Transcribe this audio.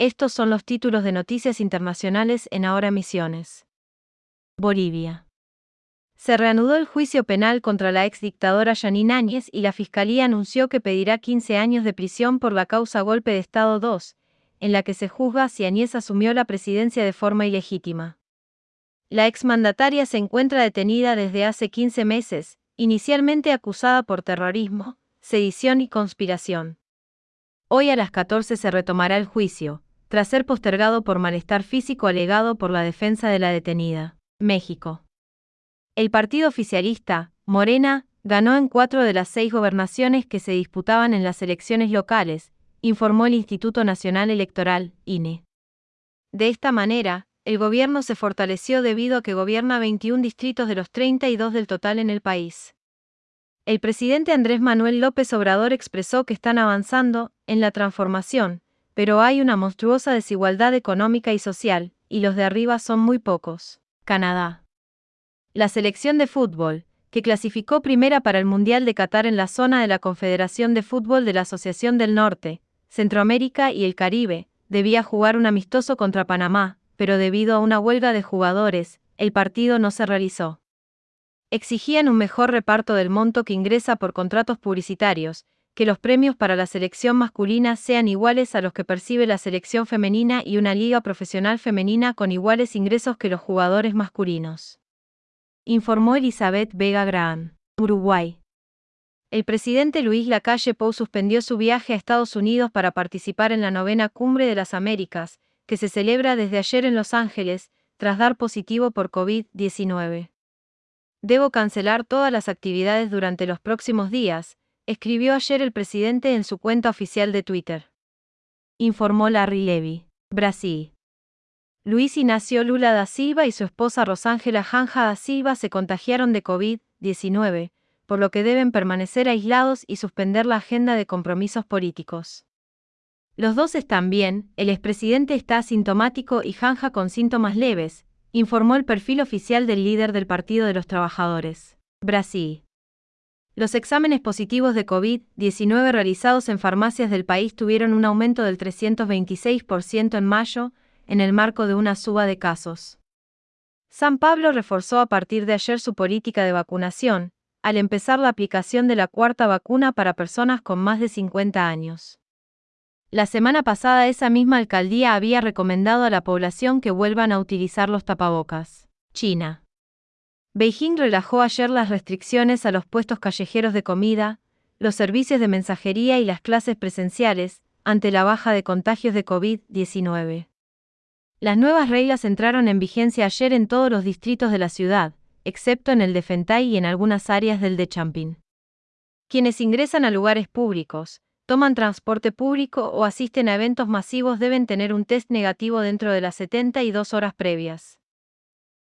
Estos son los títulos de noticias internacionales en Ahora Misiones. Bolivia. Se reanudó el juicio penal contra la ex dictadora Yanine Áñez y la Fiscalía anunció que pedirá 15 años de prisión por la causa Golpe de Estado 2, en la que se juzga si Áñez asumió la presidencia de forma ilegítima. La exmandataria se encuentra detenida desde hace 15 meses, inicialmente acusada por terrorismo, sedición y conspiración. Hoy a las 14 se retomará el juicio, tras ser postergado por malestar físico alegado por la defensa de la detenida. México. El partido oficialista, Morena, ganó en cuatro de las seis gobernaciones que se disputaban en las elecciones locales, informó el Instituto Nacional Electoral, INE. De esta manera, el gobierno se fortaleció debido a que gobierna 21 distritos de los 32 del total en el país. El presidente Andrés Manuel López Obrador expresó que están avanzando en la transformación, pero hay una monstruosa desigualdad económica y social, y los de arriba son muy pocos. Canadá. La selección de fútbol, que clasificó primera para el Mundial de Qatar en la zona de la Confederación de Fútbol de la Asociación del Norte, Centroamérica y el Caribe, debía jugar un amistoso contra Panamá, pero debido a una huelga de jugadores, el partido no se realizó. Exigían un mejor reparto del monto que ingresa por contratos publicitarios, que los premios para la selección masculina sean iguales a los que percibe la selección femenina y una liga profesional femenina con iguales ingresos que los jugadores masculinos informó Elizabeth Vega Graham, Uruguay. El presidente Luis Lacalle Pou suspendió su viaje a Estados Unidos para participar en la novena Cumbre de las Américas, que se celebra desde ayer en Los Ángeles, tras dar positivo por COVID-19. Debo cancelar todas las actividades durante los próximos días, escribió ayer el presidente en su cuenta oficial de Twitter. Informó Larry Levy, Brasil. Luis Ignacio Lula da Silva y su esposa Rosángela Janja da Silva se contagiaron de COVID-19, por lo que deben permanecer aislados y suspender la agenda de compromisos políticos. Los dos están bien, el expresidente está asintomático y Janja con síntomas leves, informó el perfil oficial del líder del Partido de los Trabajadores. Brasil. Los exámenes positivos de COVID-19 realizados en farmacias del país tuvieron un aumento del 326% en mayo, en el marco de una suba de casos. San Pablo reforzó a partir de ayer su política de vacunación, al empezar la aplicación de la cuarta vacuna para personas con más de 50 años. La semana pasada esa misma alcaldía había recomendado a la población que vuelvan a utilizar los tapabocas. China. Beijing relajó ayer las restricciones a los puestos callejeros de comida, los servicios de mensajería y las clases presenciales, ante la baja de contagios de COVID-19. Las nuevas reglas entraron en vigencia ayer en todos los distritos de la ciudad, excepto en el de Fentay y en algunas áreas del de Champín. Quienes ingresan a lugares públicos, toman transporte público o asisten a eventos masivos deben tener un test negativo dentro de las 72 horas previas.